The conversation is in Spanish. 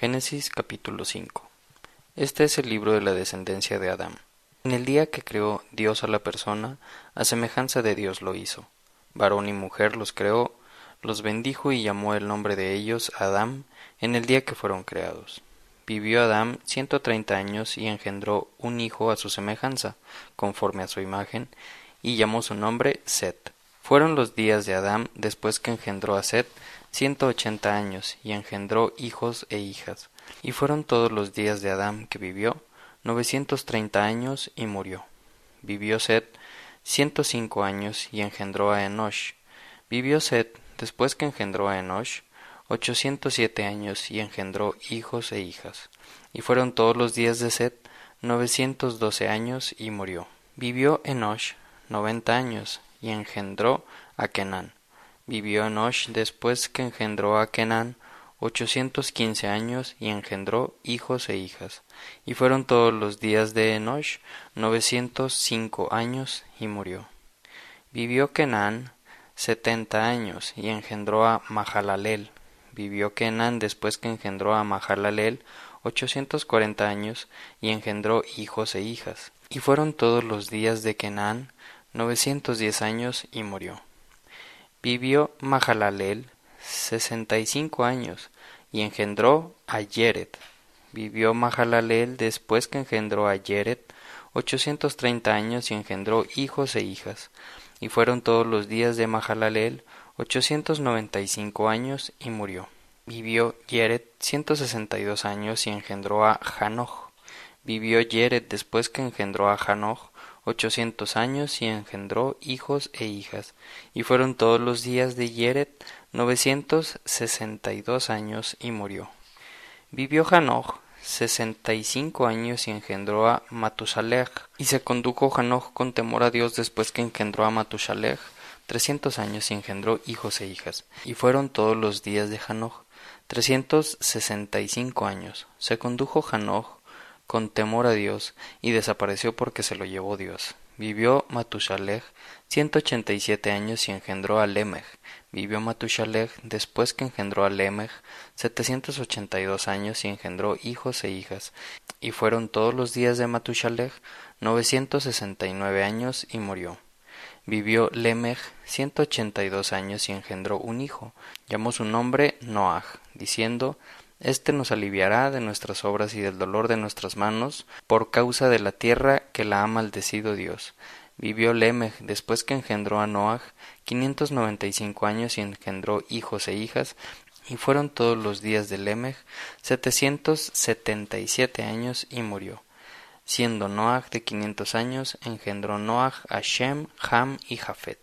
Génesis capítulo 5 Este es el libro de la descendencia de Adán. En el día que creó Dios a la persona, a semejanza de Dios lo hizo. Varón y mujer los creó, los bendijo y llamó el nombre de ellos Adán en el día que fueron creados. Vivió Adán ciento treinta años y engendró un hijo a su semejanza, conforme a su imagen, y llamó su nombre Set. Fueron los días de Adán después que engendró a Set ciento ochenta años, y engendró hijos e hijas. Y fueron todos los días de Adán que vivió, novecientos treinta años, y murió. Vivió Set ciento cinco años, y engendró a Enosh. Vivió Set, después que engendró a Enosh, ochocientos siete años, y engendró hijos e hijas. Y fueron todos los días de Set novecientos doce años, y murió. Vivió Enosh noventa años, y engendró a Kenán. Vivió Enosh después que engendró a Kenán ochocientos quince años y engendró hijos e hijas. Y fueron todos los días de Enosh novecientos cinco años y murió. Vivió Kenán setenta años y engendró a Mahalalel. Vivió Kenán después que engendró a Mahalalel ochocientos cuarenta años y engendró hijos e hijas. Y fueron todos los días de Kenán novecientos diez años y murió. Vivió Mahalalel sesenta y cinco años y engendró a Yeret. Vivió Mahalalel después que engendró a Yeret ochocientos treinta años y engendró hijos e hijas. Y fueron todos los días de Mahalalel ochocientos noventa y cinco años y murió. Vivió Yeret ciento sesenta y dos años y engendró a Hanoch. Vivió Yeret después que engendró a Hanoch ochocientos años y engendró hijos e hijas, y fueron todos los días de Yeret novecientos sesenta y dos años y murió. Vivió Hanoch sesenta y cinco años y engendró a Matusalech, y se condujo Hanoch con temor a Dios después que engendró a Matusalech trescientos años y engendró hijos e hijas, y fueron todos los días de Hanoch trescientos sesenta y cinco años. Se condujo Hanoch con temor a Dios, y desapareció porque se lo llevó Dios. Vivió Matushalech ciento ochenta y siete años y engendró a Lemech. Vivió Matushalech después que engendró a Lemech setecientos ochenta y dos años y engendró hijos e hijas. Y fueron todos los días de Matushalech novecientos sesenta y nueve años y murió. Vivió Lemech ciento ochenta y dos años y engendró un hijo. Llamó su nombre Noach, diciendo este nos aliviará de nuestras obras y del dolor de nuestras manos, por causa de la tierra que la ha maldecido Dios. Vivió Lemech después que engendró a Noach quinientos noventa y cinco años y engendró hijos e hijas, y fueron todos los días de Lemech setecientos setenta y siete años y murió. Siendo Noach de quinientos años, engendró Noach a Shem, Ham y Jafet.